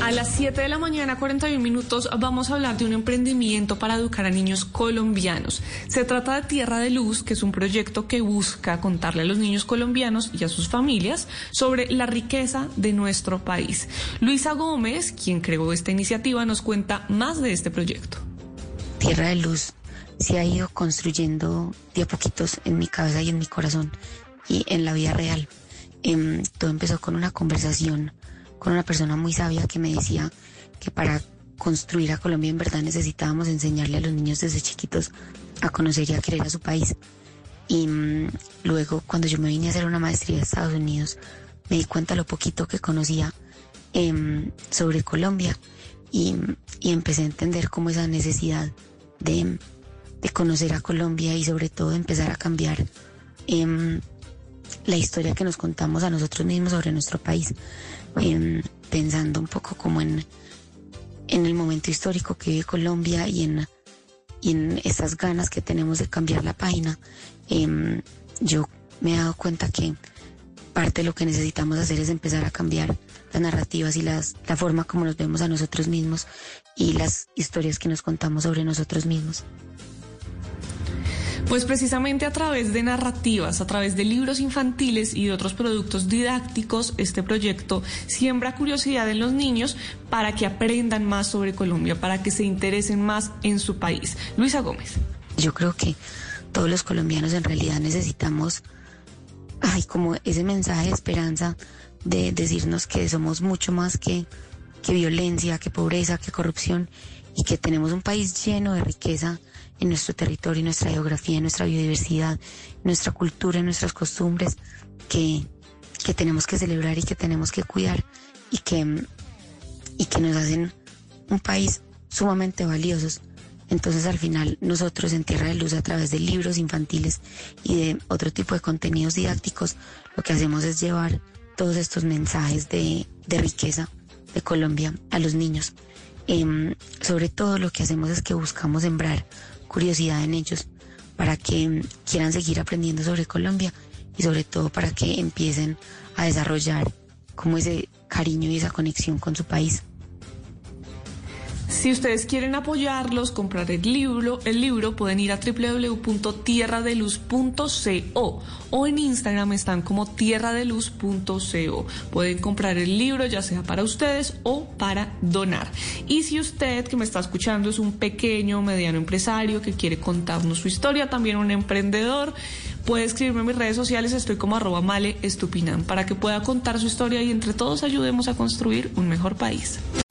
A las 7 de la mañana, 41 minutos, vamos a hablar de un emprendimiento para educar a niños colombianos. Se trata de Tierra de Luz, que es un proyecto que busca contarle a los niños colombianos y a sus familias sobre la riqueza de nuestro país. Luisa Gómez, quien creó esta iniciativa, nos cuenta más de este proyecto. Tierra de Luz se ha ido construyendo de a poquitos en mi cabeza y en mi corazón y en la vida real. Em, todo empezó con una conversación con una persona muy sabia que me decía que para construir a Colombia en verdad necesitábamos enseñarle a los niños desde chiquitos a conocer y a querer a su país. Y mm, luego cuando yo me vine a hacer una maestría de Estados Unidos, me di cuenta lo poquito que conocía em, sobre Colombia y, y empecé a entender cómo esa necesidad de, de conocer a Colombia y sobre todo empezar a cambiar em, la historia que nos contamos a nosotros mismos sobre nuestro país, em, pensando un poco como en, en el momento histórico que vive Colombia y en, y en esas ganas que tenemos de cambiar la página. Em, yo me he dado cuenta que parte de lo que necesitamos hacer es empezar a cambiar las narrativas y las, la forma como nos vemos a nosotros mismos y las historias que nos contamos sobre nosotros mismos. Pues precisamente a través de narrativas, a través de libros infantiles y de otros productos didácticos, este proyecto siembra curiosidad en los niños para que aprendan más sobre Colombia, para que se interesen más en su país. Luisa Gómez. Yo creo que todos los colombianos en realidad necesitamos, ay, como ese mensaje de esperanza de decirnos que somos mucho más que, que violencia, que pobreza, que corrupción y que tenemos un país lleno de riqueza en nuestro territorio, en nuestra geografía, en nuestra biodiversidad, en nuestra cultura, en nuestras costumbres, que, que tenemos que celebrar y que tenemos que cuidar y que, y que nos hacen un país sumamente valiosos. Entonces al final nosotros en Tierra de Luz a través de libros infantiles y de otro tipo de contenidos didácticos lo que hacemos es llevar todos estos mensajes de, de riqueza de Colombia a los niños. Em, sobre todo lo que hacemos es que buscamos sembrar curiosidad en ellos para que quieran seguir aprendiendo sobre Colombia y sobre todo para que empiecen a desarrollar como ese cariño y esa conexión con su país. Si ustedes quieren apoyarlos, comprar el libro, el libro pueden ir a www.tierradeluz.co o en Instagram están como tierradeluz.co. Pueden comprar el libro ya sea para ustedes o para donar. Y si usted que me está escuchando es un pequeño mediano empresario que quiere contarnos su historia, también un emprendedor, puede escribirme en mis redes sociales, estoy como arroba male para que pueda contar su historia y entre todos ayudemos a construir un mejor país.